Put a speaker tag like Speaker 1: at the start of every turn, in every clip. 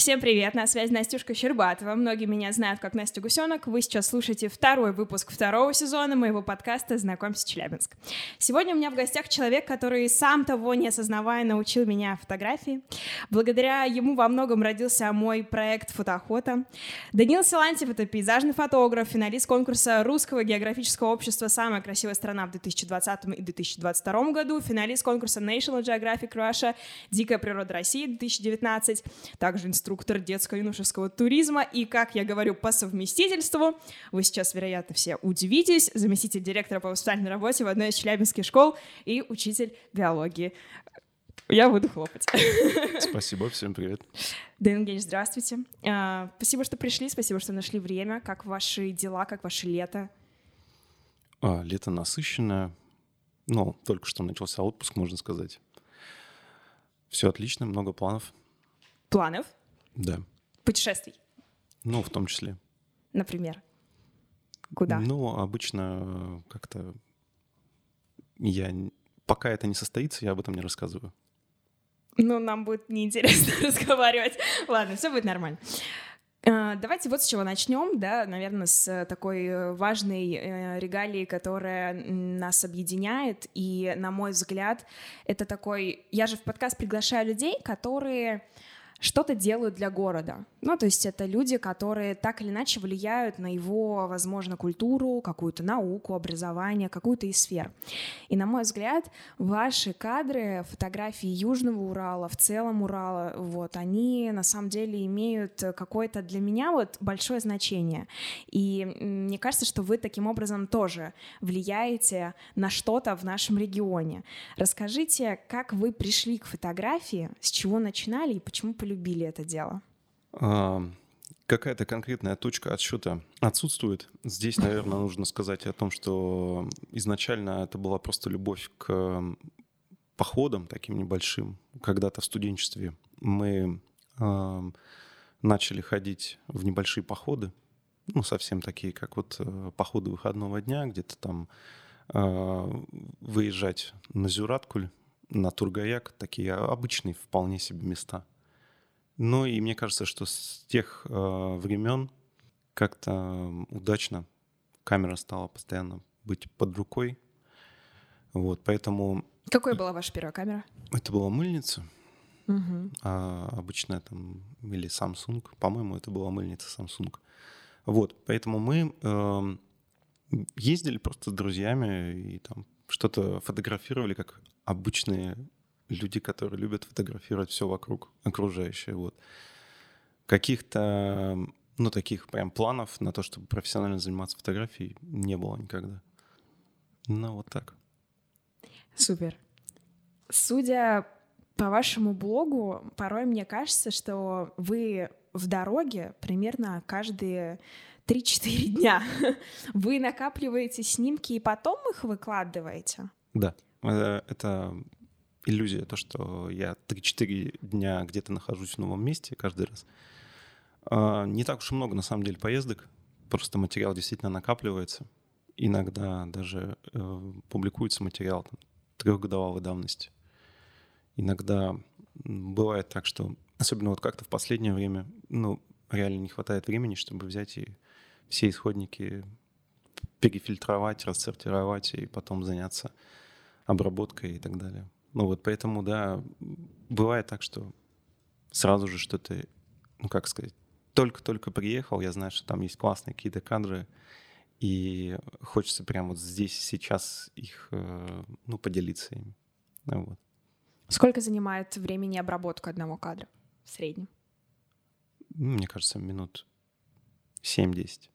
Speaker 1: Всем привет, на связи Настюшка Щербатова. Многие меня знают как Настя Гусенок. Вы сейчас слушаете второй выпуск второго сезона моего подкаста «Знакомься, Челябинск». Сегодня у меня в гостях человек, который сам того не осознавая научил меня фотографии. Благодаря ему во многом родился мой проект «Фотоохота». Данил Силантьев — это пейзажный фотограф, финалист конкурса Русского географического общества «Самая красивая страна» в 2020 и 2022 году, финалист конкурса National Geographic Russia «Дикая природа России» 2019, также инструктор инструктор детско-юношеского туризма и, как я говорю, по совместительству, вы сейчас, вероятно, все удивитесь, заместитель директора по воспитательной работе в одной из челябинских школ и учитель биологии. Я буду хлопать.
Speaker 2: Спасибо, всем привет.
Speaker 1: Дэн Евгеньевич, здравствуйте. А, спасибо, что пришли, спасибо, что нашли время. Как ваши дела, как ваше лето?
Speaker 2: А, лето насыщенное. Ну, только что начался отпуск, можно сказать. Все отлично, много планов.
Speaker 1: Планов?
Speaker 2: Да.
Speaker 1: Путешествий?
Speaker 2: Ну, в том числе.
Speaker 1: Например? Куда?
Speaker 2: Ну, обычно как-то я... Пока это не состоится, я об этом не рассказываю.
Speaker 1: Ну, нам будет неинтересно разговаривать. Ладно, все будет нормально. А, давайте вот с чего начнем, да, наверное, с такой важной э, регалии, которая нас объединяет. И, на мой взгляд, это такой... Я же в подкаст приглашаю людей, которые что-то делают для города. Ну, то есть это люди, которые так или иначе влияют на его, возможно, культуру, какую-то науку, образование, какую-то из сфер. И, на мой взгляд, ваши кадры, фотографии Южного Урала, в целом Урала, вот, они на самом деле имеют какое-то для меня вот большое значение. И мне кажется, что вы таким образом тоже влияете на что-то в нашем регионе. Расскажите, как вы пришли к фотографии, с чего начинали и почему полюбили полюбили это дело?
Speaker 2: А, какая-то конкретная точка отсчета отсутствует. Здесь, наверное, нужно сказать о том, что изначально это была просто любовь к походам таким небольшим. Когда-то в студенчестве мы э, начали ходить в небольшие походы, ну, совсем такие, как вот э, походы выходного дня, где-то там э, выезжать на Зюраткуль, на Тургаяк, такие обычные вполне себе места. Ну и мне кажется, что с тех э, времен как-то удачно камера стала постоянно быть под рукой. Вот, поэтому...
Speaker 1: Какой была ваша первая камера?
Speaker 2: Это была мыльница. Угу. А обычная там, или Samsung. По-моему, это была мыльница Samsung. Вот, поэтому мы э, ездили просто с друзьями и там что-то фотографировали, как обычные люди, которые любят фотографировать все вокруг, окружающее. Вот. Каких-то, ну, таких прям планов на то, чтобы профессионально заниматься фотографией, не было никогда. Ну, вот так.
Speaker 1: Супер. Судя по вашему блогу, порой мне кажется, что вы в дороге примерно каждые 3-4 дня. Вы накапливаете снимки и потом их выкладываете?
Speaker 2: Да. Э, это иллюзия, то, что я 3-4 дня где-то нахожусь в новом месте каждый раз. А, не так уж и много, на самом деле, поездок. Просто материал действительно накапливается. Иногда даже э, публикуется материал там, трехгодовалой давности. Иногда бывает так, что, особенно вот как-то в последнее время, ну, реально не хватает времени, чтобы взять и все исходники перефильтровать, рассортировать и потом заняться обработкой и так далее. Ну вот поэтому, да, бывает так, что сразу же что-то, ну как сказать, только-только приехал, я знаю, что там есть классные какие-то кадры, и хочется прямо вот здесь сейчас их, э, ну, поделиться ими. Ну, вот.
Speaker 1: Сколько занимает времени обработка одного кадра в среднем?
Speaker 2: Мне кажется, минут 7-10.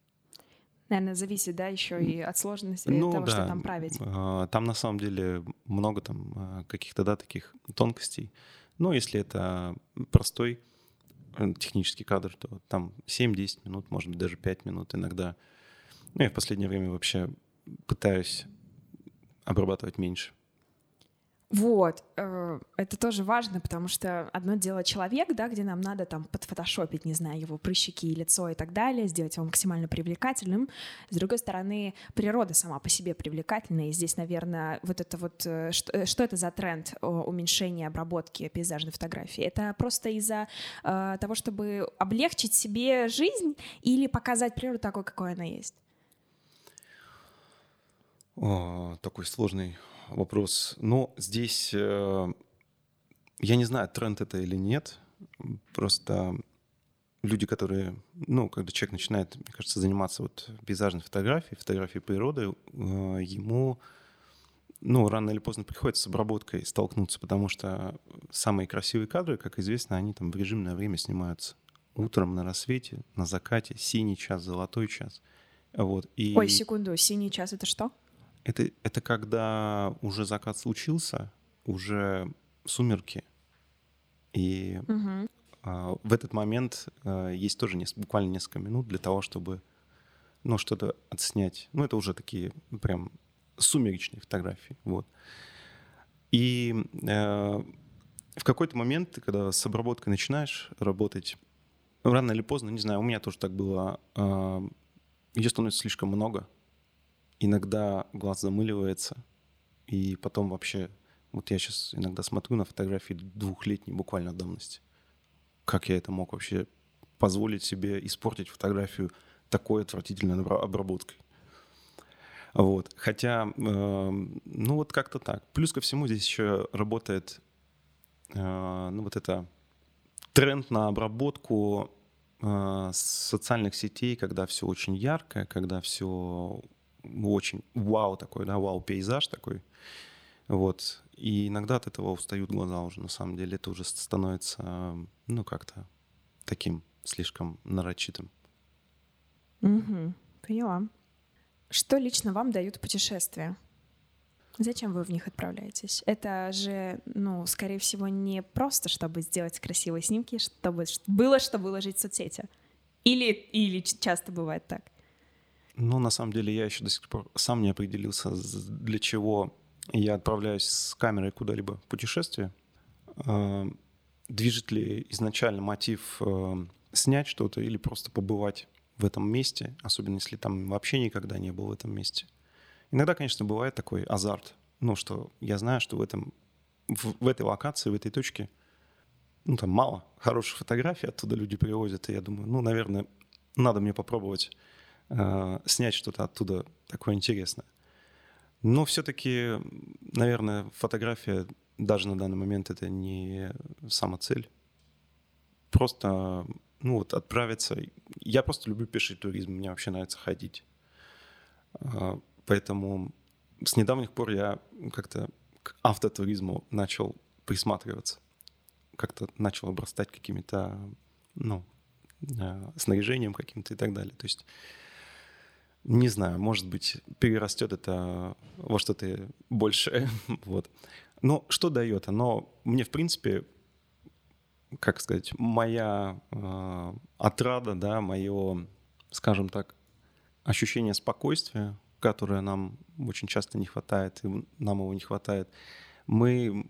Speaker 1: Наверное, зависит, да, еще и от сложности ну, того, да. что там править.
Speaker 2: А, там на самом деле много там а, каких-то, да, таких тонкостей. Но если это простой э, технический кадр, то там 7-10 минут, может быть, даже 5 минут иногда. Ну, я в последнее время вообще пытаюсь обрабатывать меньше.
Speaker 1: Вот, э, это тоже важно, потому что одно дело человек, да, где нам надо там подфотошопить, не знаю, его прыщики, лицо и так далее, сделать его максимально привлекательным. С другой стороны, природа сама по себе привлекательная, и здесь, наверное, вот это вот, э, что, э, что это за тренд уменьшения обработки пейзажной фотографии? Это просто из-за э, того, чтобы облегчить себе жизнь или показать природу такой, какой она есть?
Speaker 2: О, такой сложный вопрос. Но здесь э, я не знаю, тренд это или нет. Просто люди, которые, ну, когда человек начинает, мне кажется, заниматься вот пейзажной фотографией, фотографией природы, э, ему, ну, рано или поздно приходится с обработкой столкнуться, потому что самые красивые кадры, как известно, они там в режимное время снимаются. Утром на рассвете, на закате, синий час, золотой час. Вот.
Speaker 1: И... Ой, секунду, синий час это что?
Speaker 2: Это, это когда уже закат случился, уже сумерки. И угу. а, в этот момент а, есть тоже несколько, буквально несколько минут для того, чтобы ну, что-то отснять. Ну, это уже такие прям сумеречные фотографии. Вот. И э, в какой-то момент, когда с обработкой начинаешь работать, рано или поздно, не знаю, у меня тоже так было, э, ее становится слишком много, иногда глаз замыливается, и потом вообще... Вот я сейчас иногда смотрю на фотографии двухлетней буквально давности. Как я это мог вообще позволить себе испортить фотографию такой отвратительной обработкой? Вот. Хотя, э, ну вот как-то так. Плюс ко всему здесь еще работает, э, ну вот это тренд на обработку э, социальных сетей, когда все очень яркое, когда все очень вау такой, да, вау-пейзаж такой. Вот. И иногда от этого устают глаза уже, на самом деле. Это уже становится, ну, как-то таким слишком нарочитым.
Speaker 1: Угу, поняла. Что лично вам дают путешествия? Зачем вы в них отправляетесь? Это же, ну, скорее всего, не просто, чтобы сделать красивые снимки, чтобы было что выложить в соцсети. Или, или часто бывает так?
Speaker 2: Ну, на самом деле, я еще до сих пор сам не определился, для чего я отправляюсь с камерой куда-либо в путешествие. А, движет ли изначально мотив а, снять что-то или просто побывать в этом месте, особенно если там вообще никогда не был в этом месте. Иногда, конечно, бывает такой азарт, ну, что я знаю, что в, этом, в, в этой локации, в этой точке, ну, там мало хороших фотографий, оттуда люди привозят, и я думаю, ну, наверное, надо мне попробовать э, снять что-то оттуда такое интересное. Но все-таки, наверное, фотография даже на данный момент это не сама цель. Просто, ну вот, отправиться. Я просто люблю пеший туризм, мне вообще нравится ходить. Э, поэтому с недавних пор я как-то к автотуризму начал присматриваться. Как-то начал обрастать какими-то, ну, э, снаряжением каким-то и так далее. То есть не знаю, может быть, перерастет это во что-то большее. вот. Но что дает оно? Мне, в принципе, как сказать, моя э, отрада, да, мое, скажем так, ощущение спокойствия, которое нам очень часто не хватает, и нам его не хватает, мы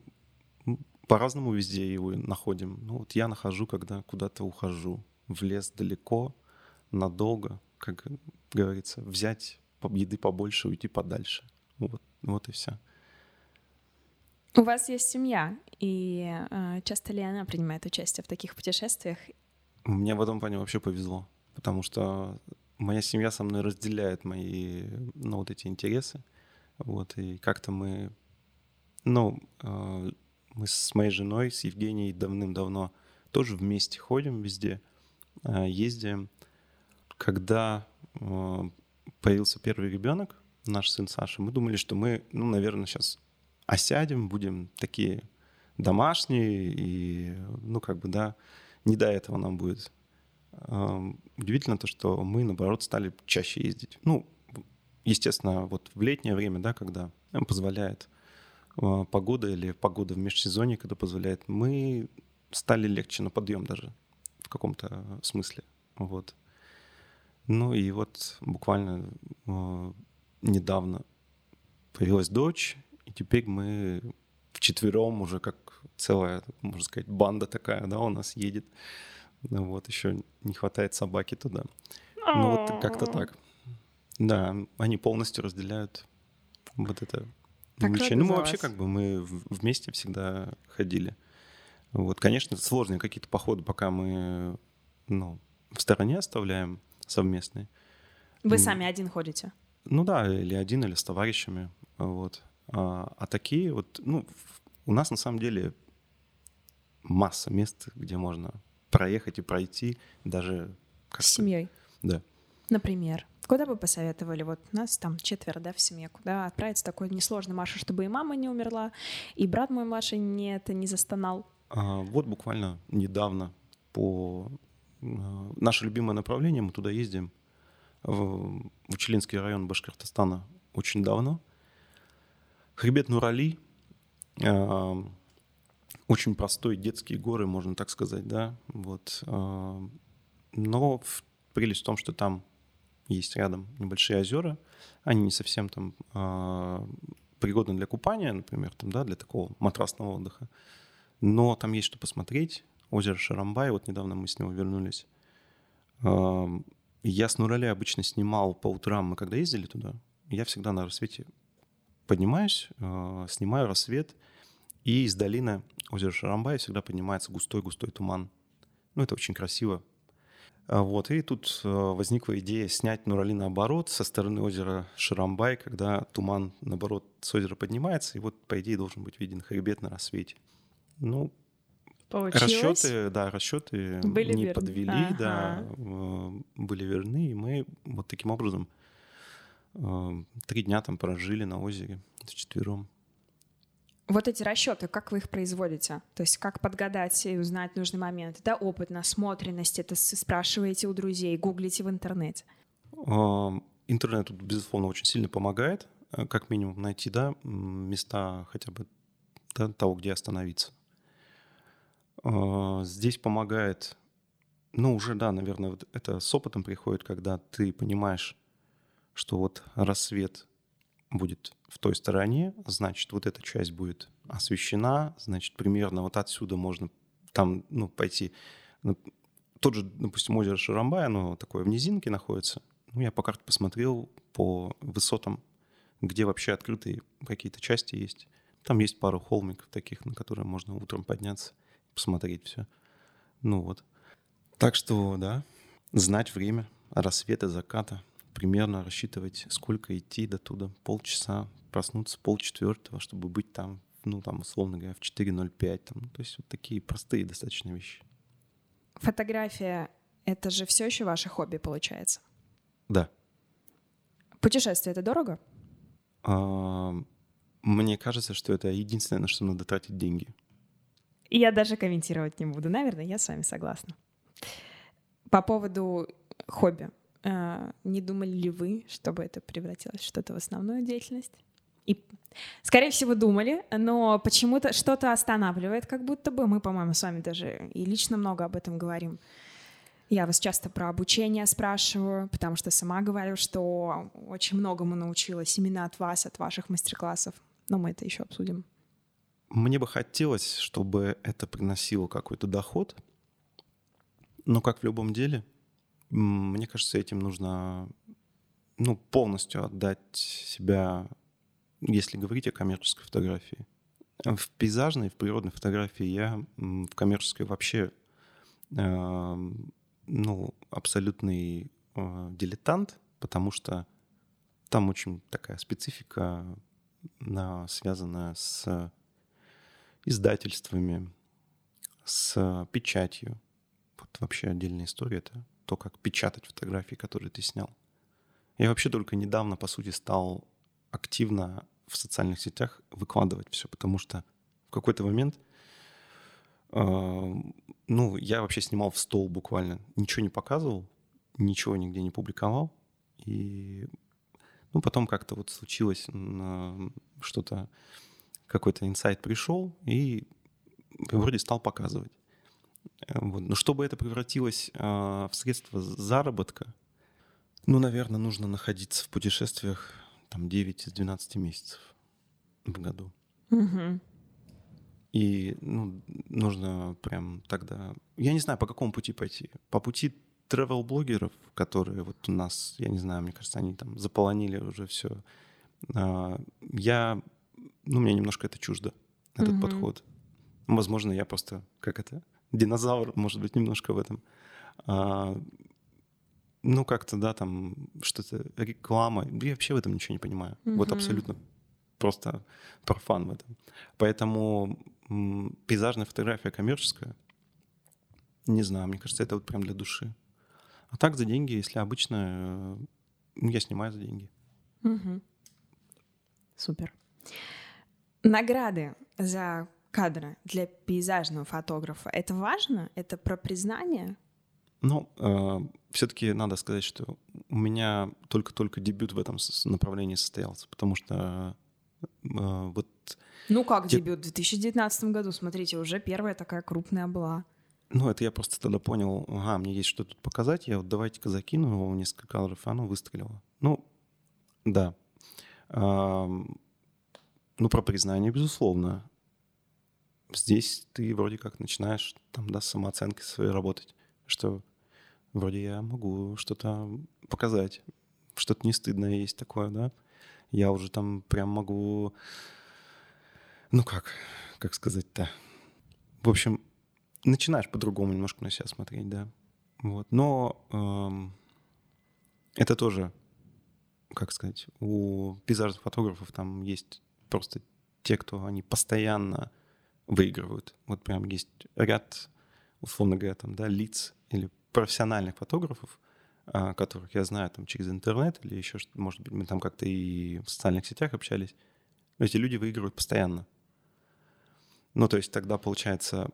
Speaker 2: по-разному везде его находим. Ну вот я нахожу, когда куда-то ухожу в лес далеко, надолго, как говорится, взять еды побольше, уйти подальше. Вот, вот и все.
Speaker 1: У вас есть семья, и э, часто ли она принимает участие в таких путешествиях?
Speaker 2: Мне в этом плане вообще повезло, потому что моя семья со мной разделяет мои, ну, вот эти интересы, вот, и как-то мы, ну, э, мы с моей женой, с Евгенией давным-давно тоже вместе ходим везде, э, ездим. Когда Э, появился первый ребенок, наш сын Саша, мы думали, что мы, ну, наверное, сейчас осядем, будем такие домашние, и, ну, как бы, да, не до этого нам будет. Эм, удивительно то, что мы, наоборот, стали чаще ездить. Ну, естественно, вот в летнее время, да, когда позволяет э, погода или погода в межсезонье, когда позволяет, мы стали легче на подъем даже в каком-то смысле. Вот. Ну и вот буквально э, недавно появилась дочь, и теперь мы вчетвером уже как целая, можно сказать, банда такая, да, у нас едет. Ну вот, еще не хватает собаки туда. Ну вот как-то так. Да, они полностью разделяют вот это
Speaker 1: Так
Speaker 2: увлечение. Ну мы вообще
Speaker 1: вас.
Speaker 2: как бы мы вместе всегда ходили. Вот, конечно, сложные какие-то походы, пока мы, ну, в стороне оставляем совместные.
Speaker 1: Вы сами один ходите?
Speaker 2: Ну да, или один, или с товарищами. Вот. А, а такие вот, ну, у нас на самом деле масса мест, где можно проехать и пройти, даже как
Speaker 1: С семьей,
Speaker 2: Да.
Speaker 1: например. Куда бы посоветовали? Вот нас там четверо, да, в семье. Куда отправиться такой несложный маршрут, чтобы и мама не умерла, и брат мой младший не, это не застонал.
Speaker 2: А, вот буквально недавно по наше любимое направление, мы туда ездим, в, Учелинский район Башкортостана очень давно. Хребет Нурали, а, очень простой детские горы, можно так сказать, да, вот. а, но в- прелесть в том, что там есть рядом небольшие озера, они не совсем там пригодны для купания, например, там, да, для такого матрасного отдыха. Но там есть что посмотреть. Озеро Шарамбай, вот недавно мы с него вернулись. Я с Нураля обычно снимал по утрам, мы когда ездили туда, я всегда на рассвете поднимаюсь, а, снимаю рассвет, и из долины озера Шарамбай всегда поднимается густой-густой туман. Ну, это очень красиво. А Вот, и тут э, возникла идея снять Нурали наоборот, со стороны озера Шарамбай, когда туман, наоборот, с озера поднимается, и вот, по идее, должен быть виден хребет на рассвете. Ну,
Speaker 1: Получилось?
Speaker 2: расчеты, да, расчеты
Speaker 1: Были
Speaker 2: не
Speaker 1: верны.
Speaker 2: подвели, да,
Speaker 1: Ага.
Speaker 2: э, были верны, и мы вот таким образом э, три дня там прожили на озере вчетвером.
Speaker 1: Вот эти расчеты, как вы их производите? То есть как подгадать и узнать нужный момент? Это опыт, насмотренность, это с- спрашиваете у друзей, гуглите в интернете.
Speaker 2: Интернет тут, безусловно, очень сильно помогает, э, как минимум найти, да, места хотя бы да, того, где остановиться. Э, Здесь помогает, ну, уже, да, наверное, это с опытом приходит, когда ты понимаешь, что вот рассвет будет в той стороне, значит, вот эта часть будет освещена, значит, примерно вот отсюда можно там, ну, пойти. Ну, Тот же, допустим, озеро Шарамбай, оно такое в низинке находится. Ну, я по карте посмотрел по высотам, где вообще открытые какие-то части есть. Там есть пару холмиков таких, на которые можно утром подняться, посмотреть все. Ну вот. Так что, да, знать время рассвета, заката, примерно рассчитывать, сколько идти до туда, полчаса, проснуться полчетвертого, чтобы быть там, ну, там, условно говоря, в 4.05, там, то есть вот такие простые достаточно вещи.
Speaker 1: Фотография — это же все еще ваше хобби, получается.
Speaker 2: Да.
Speaker 1: Путешествие — это дорого?
Speaker 2: А, Мне кажется, что это единственное, на что надо тратить деньги.
Speaker 1: Я даже комментировать не буду. Наверное, я с вами согласна. По поводу хобби. э, Не думали ли вы, чтобы это превратилось в что-то в основную деятельность? И, скорее всего, думали, но почему-то что-то останавливает, как будто бы. Мы, по-моему, с вами даже и лично много об этом говорим. Я вас часто про обучение спрашиваю, потому что сама говорю, что очень многому научилась именно от вас, от ваших мастер-классов. Но мы это еще обсудим.
Speaker 2: Мне бы хотелось, чтобы это приносило какой-то доход, но как в любом деле, мне кажется, этим нужно ну, полностью отдать себя, если говорить о коммерческой фотографии. В пейзажной, в природной фотографии я в коммерческой вообще э, ну, абсолютный э, дилетант, потому что там очень такая специфика, на- связанная с издательствами, с печатью. Вот вообще отдельная история — это то, как печатать фотографии, которые ты снял. Я вообще только недавно, по сути, стал активно в социальных сетях выкладывать все, потому что в какой-то момент, э, ну, я вообще снимал в стол буквально, ничего не показывал, ничего нигде не публиковал, и ну, потом как-то вот случилось м, что-то, какой-то инсайт пришел, и вроде стал показывать. Э, Вот. Но чтобы это превратилось э, в средство заработка, ну, наверное, нужно находиться в путешествиях там 9 из 12 месяцев в году.
Speaker 1: Мгм.
Speaker 2: И ну, нужно прям тогда... Я не знаю, по какому пути пойти. По пути travel-блогеров, которые вот у нас, я не знаю, мне кажется, они там заполонили уже все. А, я... Ну, мне немножко это чуждо, этот mm-hmm. подход. Возможно, я просто, как это, динозавр, может быть, немножко в этом. А, ну, как-то, да, там что-то, реклама. Я вообще в этом ничего не понимаю. Mm-hmm. Вот абсолютно просто профан в этом. Поэтому м, пейзажная фотография коммерческая, не знаю, мне кажется, это вот прям для души. А так за деньги, если обычно, э, я снимаю за деньги.
Speaker 1: Угу. Супер. Награды за кадры для пейзажного фотографа. Это важно? Это про признание?
Speaker 2: Ну, э, все-таки надо сказать, что у меня только-только дебют в этом направлении состоялся, потому что э, вот...
Speaker 1: Ну как те... дебют? В 2019 году, смотрите, уже первая такая крупная была.
Speaker 2: Ну, это я просто тогда понял, ага, мне есть что тут показать, я вот давайте-ка закину его несколько кадров, и оно выстрелило. Ну, да. А, ну, про признание, безусловно. Здесь ты вроде как начинаешь там, да, с самооценкой своей работать, что вроде я могу что-то показать, что-то не стыдное есть такое, да. Я уже там прям могу, ну как, как сказать-то. В общем, начинаешь по-другому немножко на себя смотреть, да. Вот. Но эм, это тоже, как сказать, у пейзажных фотографов там есть просто те, кто они постоянно выигрывают. Вот прям есть ряд, условно говоря, там, да, лиц или профессиональных фотографов, а, которых я знаю там через интернет или еще что может быть, мы там как-то и в социальных сетях общались. Эти люди выигрывают постоянно. Ну, то есть тогда получается,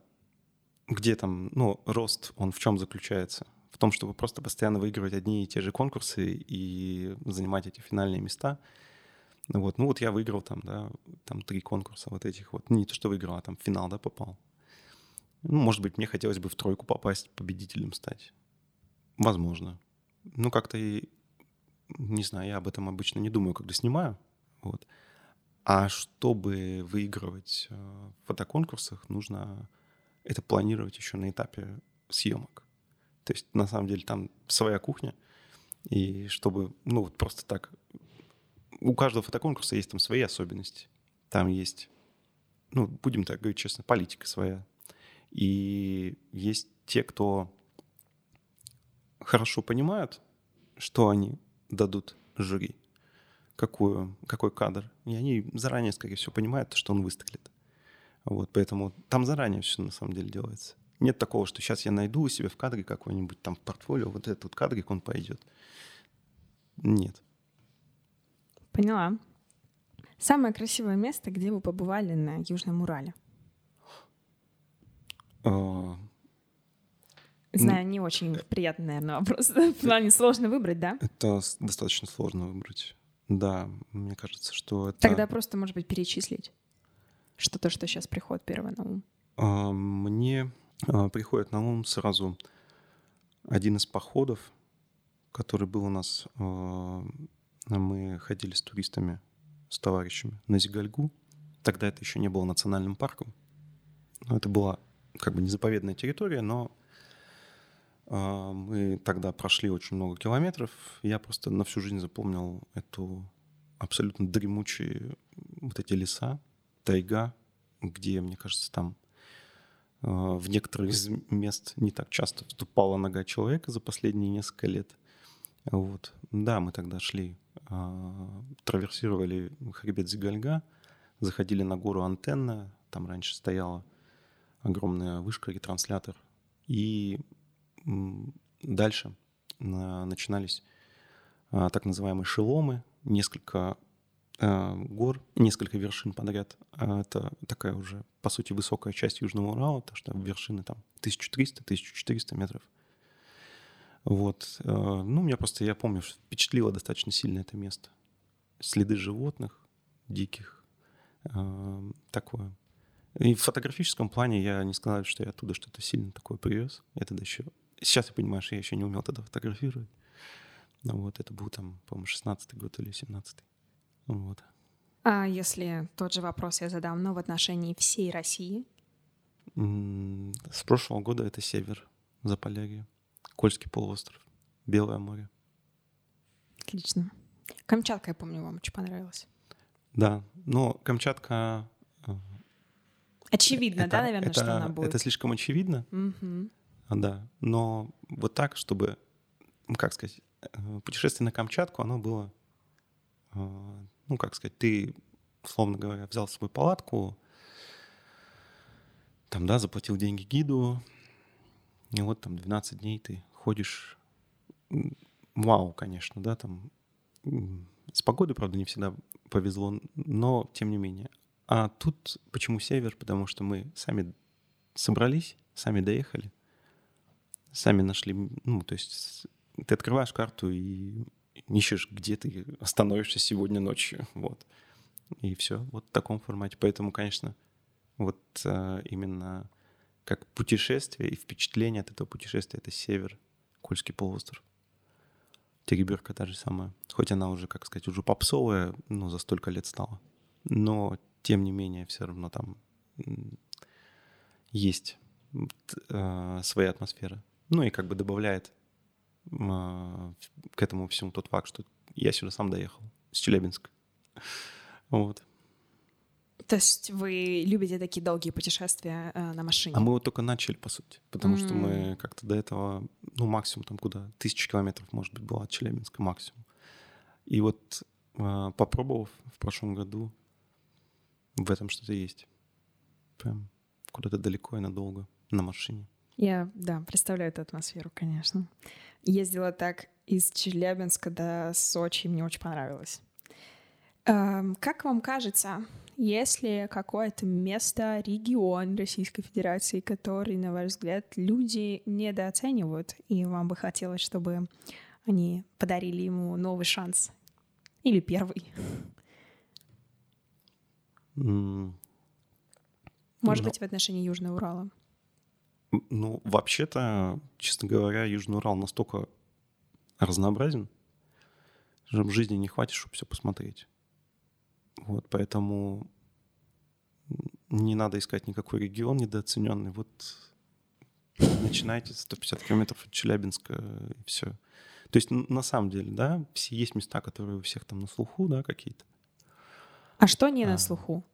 Speaker 2: где там, ну, рост, он в чем заключается? В том, чтобы просто постоянно выигрывать одни и те же конкурсы и занимать эти финальные места. Вот, ну вот я выиграл там, да, там три конкурса вот этих вот. Не то, что выиграл, а там в финал, да, попал. Ну, может быть, мне хотелось бы в тройку попасть, победителем стать. Возможно. Ну, как-то и... Не знаю, я об этом обычно не думаю, когда снимаю. Вот. А чтобы выигрывать э, в фотоконкурсах, нужно это планировать еще на этапе съемок. То есть, на самом деле, там своя кухня. И чтобы, ну, вот просто так... У каждого фотоконкурса есть там свои особенности. Там есть, ну, будем так говорить честно, политика своя. И есть те, кто хорошо понимают, что они дадут жюри, какую, какой кадр. И они заранее, скорее всего, понимают, что он выстрелит. Вот, поэтому там заранее все на самом деле делается. Нет такого, что сейчас я найду у себя в кадре какой-нибудь там в портфолио, вот этот кадрик, он пойдет. Нет.
Speaker 1: Поняла. Самое красивое место, где вы побывали на Южном Урале? А, Знаю, не очень приятный, наверное, вопрос. В плане сложно выбрать, да?
Speaker 2: Это достаточно сложно выбрать. Да, мне кажется, что это...
Speaker 1: Тогда просто, может быть, перечислить что-то, что сейчас приходит первое на ум.
Speaker 2: А, мне а, приходит на ум сразу один из походов, который был у нас. Мы ходили с туристами, с товарищами на Зигальгу. Тогда это еще не было национальным парком. Но это была как бы не заповедная территория, но э, мы тогда прошли очень много километров. Я просто на всю жизнь запомнил эту абсолютно дремучие вот эти леса, тайга, где, мне кажется, там э, в некоторых из мест не так часто вступала нога человека за последние несколько лет. Вот. Да, мы тогда шли, э, траверсировали хребет Зигальга, заходили на гору Антенна, там раньше стояла огромная вышка, ретранслятор. И дальше начинались а, так называемые шеломы, несколько а, гор, несколько вершин подряд. А, это такая уже, по сути, высокая часть Южного Урала, потому что вершины там 1300-1400 метров. Вот. Ну, меня просто, я помню, впечатлило достаточно сильно это место. Следы животных, диких, такое. И в фотографическом плане я не сказал, что я оттуда что-то сильно такое привез. Я тогда еще... Сейчас я понимаю, что я еще не умел тогда фотографировать. Ну вот, это был там, по-моему, 16-й год или 17-й. Вот.
Speaker 1: А если тот же вопрос я задам, но в отношении всей России,
Speaker 2: С прошлого года это север, Заполярье, Кольский полуостров, Белое море.
Speaker 1: Отлично. Камчатка, я помню, вам очень понравилась.
Speaker 2: Да, но Камчатка... Э,
Speaker 1: очевидно, это, да, наверное,
Speaker 2: это,
Speaker 1: что она будет?
Speaker 2: Это слишком очевидно,
Speaker 1: угу.
Speaker 2: да. Но вот так, чтобы, как сказать, э, путешествие на Камчатку, оно было, э, ну, как сказать, ты, условно говоря, взял свою палатку, там, да, заплатил деньги гиду, и вот там 12 дней ты ходишь, вау, конечно, да, там с погодой, правда, не всегда повезло, но тем не менее. А тут почему север? Потому что мы сами собрались, сами доехали, сами нашли, ну, то есть ты открываешь карту и ищешь, где ты остановишься сегодня ночью, вот. И все, вот в таком формате. Поэтому, конечно, вот а, именно как путешествие и впечатление от этого путешествия — это север, Кольский полуостров. Тереберка та же самая. Хоть она уже, как сказать, уже попсовая, ну, за столько лет стала. Но, тем не менее, все равно там есть э, своя атмосфера. Ну и как бы добавляет э, к этому всему тот факт, что я сюда сам доехал, с Челябинска. Вот.
Speaker 1: То есть вы любите такие долгие путешествия э, на машине?
Speaker 2: А мы вот только начали, по сути, потому mm. что мы как-то до этого, ну, максимум там куда, тысячи километров, может быть, было от Челябинска максимум. И вот э, попробовав в прошлом году, в этом что-то есть. Прям куда-то далеко и надолго на машине.
Speaker 1: Я, да, представляю эту атмосферу, конечно. Ездила так из Челябинска до Сочи, мне очень понравилось. Эм, как вам кажется, если какое-то место, регион Российской Федерации, который, на ваш взгляд, люди недооценивают, и вам бы хотелось, чтобы они подарили ему новый шанс? Или первый?
Speaker 2: Mm.
Speaker 1: Может ну, быть, в отношении Южного Урала?
Speaker 2: Ну, вообще-то, честно говоря, Южный Урал настолько разнообразен, что в жизни не хватит, чтобы все посмотреть. Вот, поэтому не надо искать никакой регион недооцененный. Вот начинайте 150 километров от Челябинска и все. То есть на самом деле, да, все есть места, которые у всех там на слуху, да, какие-то.
Speaker 1: А что не а, на слуху?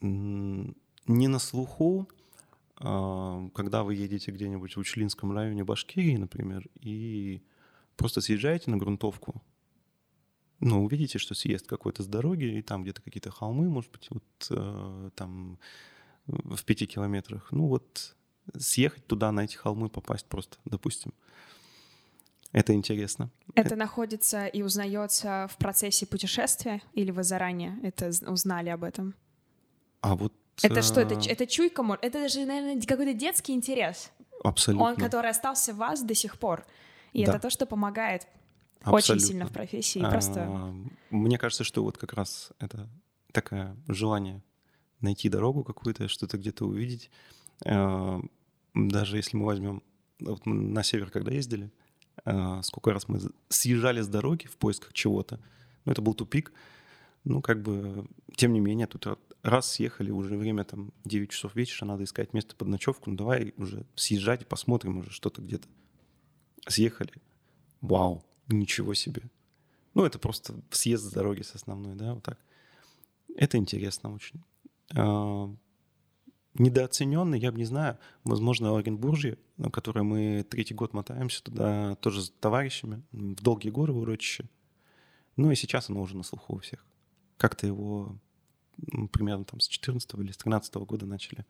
Speaker 2: Не на слуху, а, когда вы едете где-нибудь в Учлинском районе Башкирии, например, и просто съезжаете на грунтовку, ну, увидите, что съезд какой-то с дороги, и там где-то какие-то холмы, может быть, вот э, там в пяти километрах. Ну, вот съехать туда, на эти холмы попасть просто, допустим. Это интересно.
Speaker 1: Это, это находится и узнается в процессе путешествия, или вы заранее это узнали об этом?
Speaker 2: А вот...
Speaker 1: Это что, это, э, это чуйка? Это даже, наверное, какой-то детский интерес.
Speaker 2: Абсолютно.
Speaker 1: Он, который остался в вас до сих пор. И да. это то, что помогает Абсолютно. Очень сильно в профессии. А, просто...
Speaker 2: Мне кажется, что вот как раз это такое желание найти дорогу какую-то, что-то где-то увидеть. А, даже если мы возьмем вот мы на север, когда ездили, а, сколько раз мы съезжали с дороги в поисках чего-то, ну, это был тупик, ну, как бы, тем не менее, тут раз съехали, уже время там 9 часов вечера, надо искать место под ночевку, ну, давай уже съезжать посмотрим уже что-то где-то. Съехали. Вау, Ничего себе. Ну, это просто съезд с дороги с основной, да, вот так. Это интересно очень. А, недооцененный, я бы не знаю, возможно, Оренбуржье, на которое мы третий год мотаемся туда тоже с товарищами в долгие горы в урочище. Ну и сейчас оно уже на слуху у всех. Как-то его ну, примерно там с 14 или с 13 года начали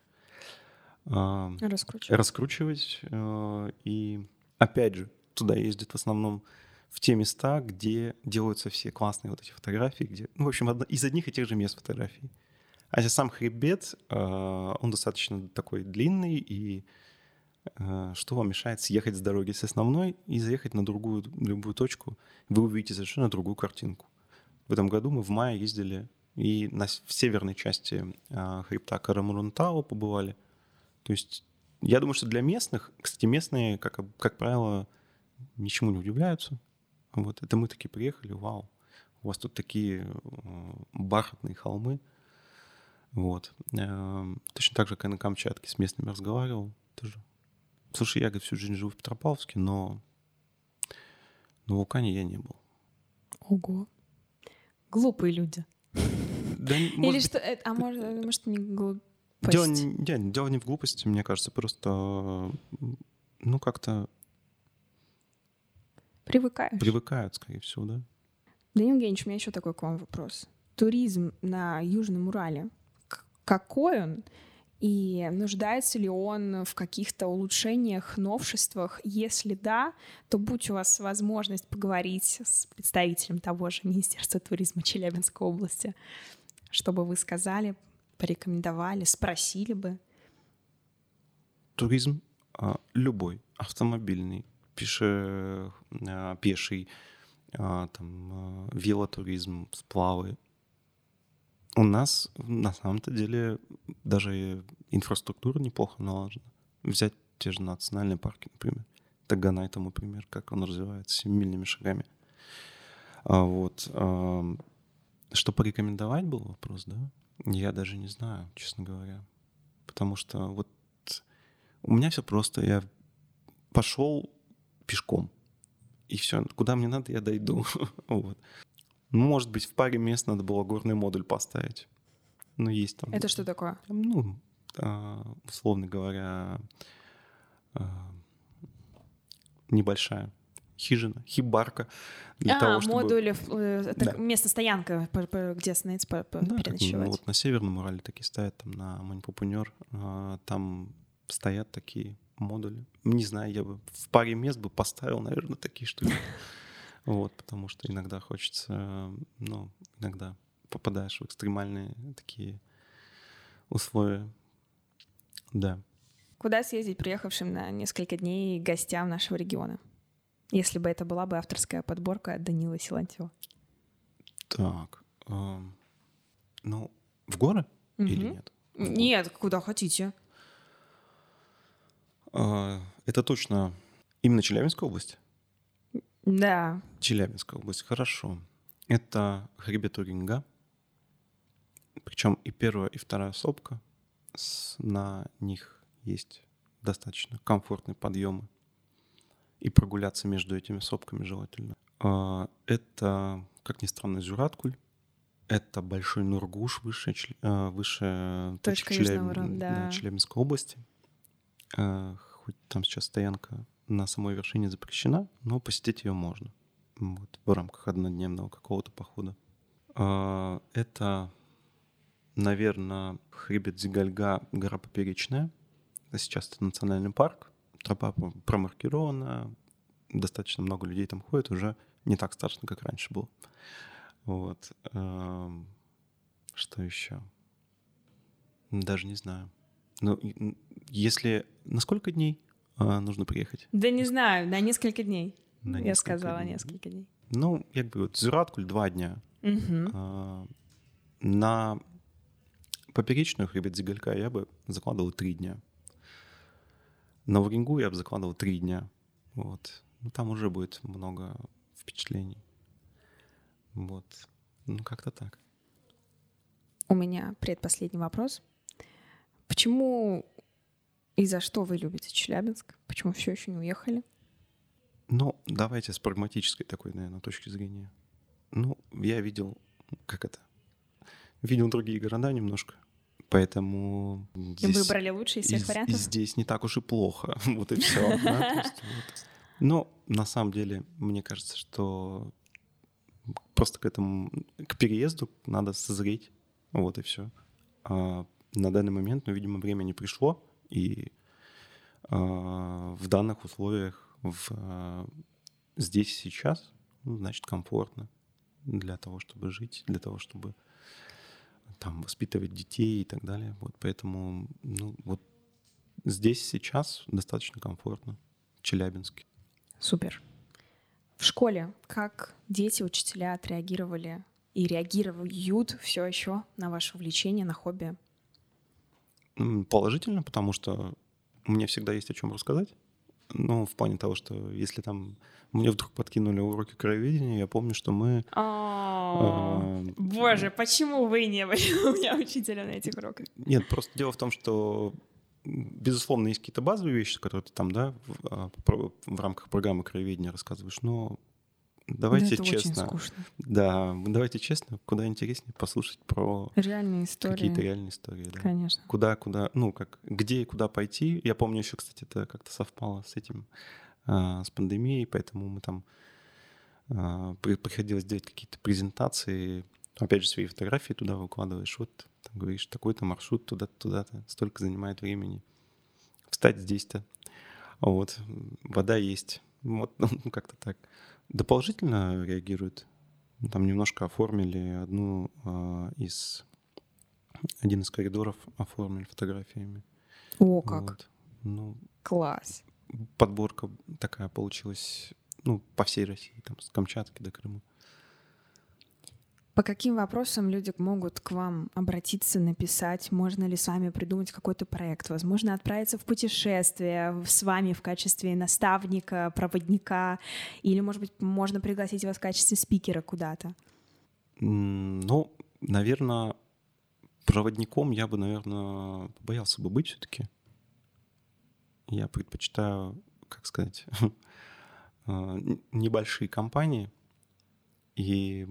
Speaker 1: а, раскручивать.
Speaker 2: раскручивать. А, и опять же, туда ездят в основном в те места, где делаются все классные вот эти фотографии, где, ну, в общем, из одних и тех же мест фотографий. А сам хребет, э, он достаточно такой длинный, и э, что вам мешает съехать с дороги с основной и заехать на другую, любую точку, вы увидите совершенно другую картинку. В этом году мы в мае ездили и на, в северной части э, хребта Карамурунтау побывали. То есть я думаю, что для местных, кстати, местные, как, как правило, ничему не удивляются. Вот, это мы такие приехали, вау, у вас тут такие э, бархатные холмы. Вот. Эм, точно так же, как я на Камчатке с местными разговаривал, тоже. Слушай, я, говорит, всю жизнь живу в Петропавловске, но на вулкане я не был.
Speaker 1: Ого. Глупые люди.
Speaker 2: Да,
Speaker 1: Или
Speaker 2: может
Speaker 1: что? э, А может, может не глупость?
Speaker 2: Дело, не- не, дело не в глупости, мне кажется, просто, ну, как-то
Speaker 1: Привыкаешь.
Speaker 2: привыкают, скорее всего, да?
Speaker 1: Данил Евгеньевич, у меня еще такой к вам вопрос. Туризм на Южном Урале, какой он? И нуждается ли он в каких-то улучшениях, новшествах? Если да, то будь у вас возможность поговорить с представителем того же Министерства туризма Челябинской области, чтобы вы сказали, порекомендовали, спросили бы.
Speaker 2: Туризм а, любой, автомобильный, пеше, а, пеший, а, там, а, велотуризм, сплавы. У нас на самом-то деле даже инфраструктура неплохо налажена. Взять те же национальные парки, например. Таганай тому пример, как он развивается семимильными шагами. А вот, что порекомендовать был вопрос, да? Я даже не знаю, честно говоря. Потому что вот у меня все просто. Я пошел пешком. И все. Куда мне надо, я дойду. вот. Ну, может быть, в паре мест надо было горный модуль поставить. Ну, есть там.
Speaker 1: Это что такое?
Speaker 2: там, ну, а, условно говоря, а, небольшая хижина, хибарка. Для
Speaker 1: а,
Speaker 2: того, чтобы...
Speaker 1: модули, э, это
Speaker 2: Да.
Speaker 1: место стоянка, где остановиться, по- по-
Speaker 2: Да, ну,
Speaker 1: переночевать.
Speaker 2: вот на Северном Урале такие стоят, там на Маньпупунер, там стоят такие модули. Не знаю, я бы в паре мест бы поставил, наверное, такие штуки. Вот, потому что иногда хочется, ну, иногда попадаешь в экстремальные такие условия. Да.
Speaker 1: Куда съездить приехавшим на несколько дней гостям нашего региона? Если бы это была бы авторская подборка от Данила Силантьева.
Speaker 2: Так. эм, ну, в горы или
Speaker 1: Мгм.
Speaker 2: нет?
Speaker 1: Нет, куда хотите.
Speaker 2: А, Это точно именно Челябинская область?
Speaker 1: Да.
Speaker 2: Челябинская область, хорошо. Это хребет Туринга. Причем и первая, и вторая сопка. На них есть достаточно комфортные подъемы. И прогуляться между этими сопками желательно. А, Это, как ни странно, Зюраткуль. Это Большой Нургуш, Чел- а, высшая
Speaker 1: Точка
Speaker 2: точка
Speaker 1: Урала, да.
Speaker 2: Челябинской области. Хоть там сейчас стоянка на самой вершине запрещена, но посетить ее можно. Вот, в рамках однодневного какого-то похода. А, Это, наверное, хребет Зигальга, гора Поперечная. Сейчас это национальный парк. Тропа про- промаркирована. Достаточно много людей там ходит. Уже не так страшно, как раньше было. Вот. Ам, Что еще? Даже не знаю. Ну, если... На сколько дней а, нужно приехать?
Speaker 1: Да не знаю, на несколько дней.
Speaker 2: На
Speaker 1: Я
Speaker 2: несколько
Speaker 1: сказала
Speaker 2: дней.
Speaker 1: несколько дней.
Speaker 2: Ну, якби от Зюраткуль два дня. А, На поперечную хребет Зигалька я бы закладывал три дня. На Уренгу я бы закладывал три дня. Вот. Ну, там уже будет много впечатлений. Вот. Ну, как-то так.
Speaker 1: У меня предпоследний вопрос. Почему и за что вы любите Челябинск? Почему все еще не уехали?
Speaker 2: Ну, давайте с прагматической такой, наверное, точки зрения. Ну, я видел, как это, видел другие города немножко, поэтому
Speaker 1: И
Speaker 2: здесь,
Speaker 1: выбрали лучший из всех вариантов?
Speaker 2: здесь не так уж и плохо, вот и все. Но на самом деле, мне кажется, что просто к этому, к переезду надо созреть, вот и все. На данный момент, ну, видимо, время не пришло, и а, в данных условиях, в, а, здесь и сейчас, ну, значит, комфортно для того, чтобы жить, для того, чтобы там воспитывать детей и так далее. Вот поэтому, ну, вот здесь сейчас достаточно комфортно, в Челябинске.
Speaker 1: Супер. В школе как дети, учителя отреагировали и реагируют все еще на ваше увлечение, на хобби?
Speaker 2: Положительно, потому что мне всегда есть о чем рассказать. Ну, в плане того, что если там мне вдруг подкинули уроки краеведения, я помню, что мы...
Speaker 1: А, боже, почему вы не были у меня учителя на этих уроках?
Speaker 2: Нет, просто дело в том, что безусловно, есть какие-то базовые вещи, которые ты там, да, в, а, в рамках программы краеведения рассказываешь, но давайте
Speaker 1: да,
Speaker 2: честно. Да, давайте честно, куда интереснее послушать про
Speaker 1: реальные истории.
Speaker 2: Какие-то реальные истории, да.
Speaker 1: Конечно.
Speaker 2: Куда, куда, ну, как, где и куда пойти. Я помню еще, кстати, это как-то совпало с этим, а, с пандемией, поэтому мы там а, приходилось делать какие-то презентации, опять же, свои фотографии туда выкладываешь, вот, там говоришь, такой-то маршрут туда-то, туда-то, столько занимает времени. Встать здесь-то. Вот, вода есть. Вот, ну, как-то так да положительно реагируют. Там немножко оформили одну э, из... Один из коридоров оформили фотографиями.
Speaker 1: О, как! Вот.
Speaker 2: Ну,
Speaker 1: Класс!
Speaker 2: Подборка такая получилась, ну, по всей России, там, с Камчатки до Крыма.
Speaker 1: По каким вопросам люди могут к вам обратиться, написать? Можно ли с вами придумать какой-то проект? Возможно, отправиться в путешествие с вами в качестве наставника, проводника? Или, может быть, можно пригласить вас в качестве спикера куда-то?
Speaker 2: Ну, наверное, проводником я бы, наверное, боялся бы быть все-таки. Я предпочитаю, как сказать, а, небольшие компании. И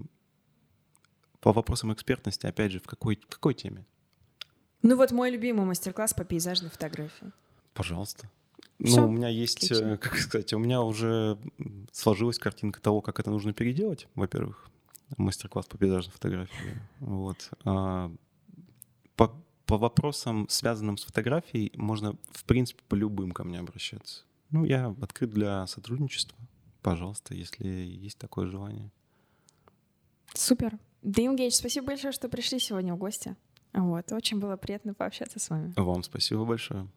Speaker 2: по вопросам экспертности, опять же, в какой, в какой теме?
Speaker 1: Ну вот мой любимый мастер-класс по пейзажной фотографии.
Speaker 2: Пожалуйста. Всё? Ну, у меня есть, Отлично. Э, как сказать, у меня уже сложилась картинка того, как это нужно переделать, во-первых, мастер-класс по пейзажной фотографии. Вот. А, по, по вопросам, связанным с фотографией, можно, в принципе, по любым ко мне обращаться. Ну, я открыт для сотрудничества. Пожалуйста, если есть такое желание.
Speaker 1: Супер. Данил Гейдж, спасибо большое, что пришли сегодня в гости. Вот, очень было приятно пообщаться с вами.
Speaker 2: Вам спасибо большое.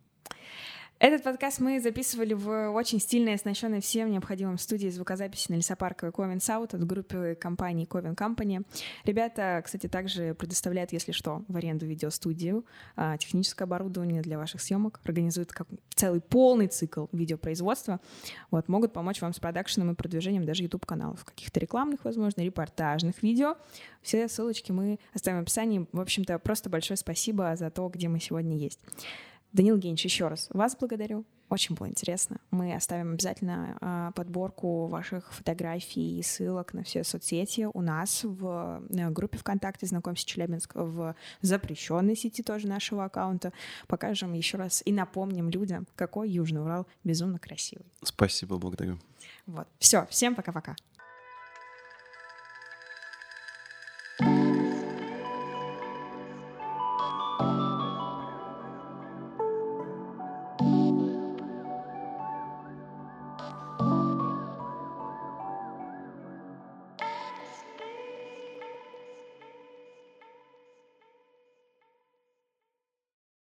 Speaker 1: Этот подкаст мы записывали в очень стильной, оснащенной всем необходимым студии звукозаписи на лесопарковой Ковен Саут от группы компании Ковен Company. Ребята, кстати, также предоставляют, если что, в аренду видеостудию, а, техническое оборудование для ваших съемок, организуют как целый полный цикл видеопроизводства. Вот, могут помочь вам с продакшеном и продвижением даже YouTube-каналов, каких-то рекламных, возможно, репортажных видео. Все ссылочки мы оставим в описании. В общем-то, просто большое спасибо за то, где мы сегодня есть. Данил Генч, еще раз вас благодарю. Очень было интересно. Мы оставим обязательно э, подборку ваших фотографий и ссылок на все соцсети у нас в э, группе ВКонтакте «Знакомься Челябинск», в запрещенной сети тоже нашего аккаунта. Покажем еще раз и напомним людям, какой Южный Урал безумно красивый.
Speaker 2: Спасибо, благодарю.
Speaker 1: Вот. Все, всем пока-пока.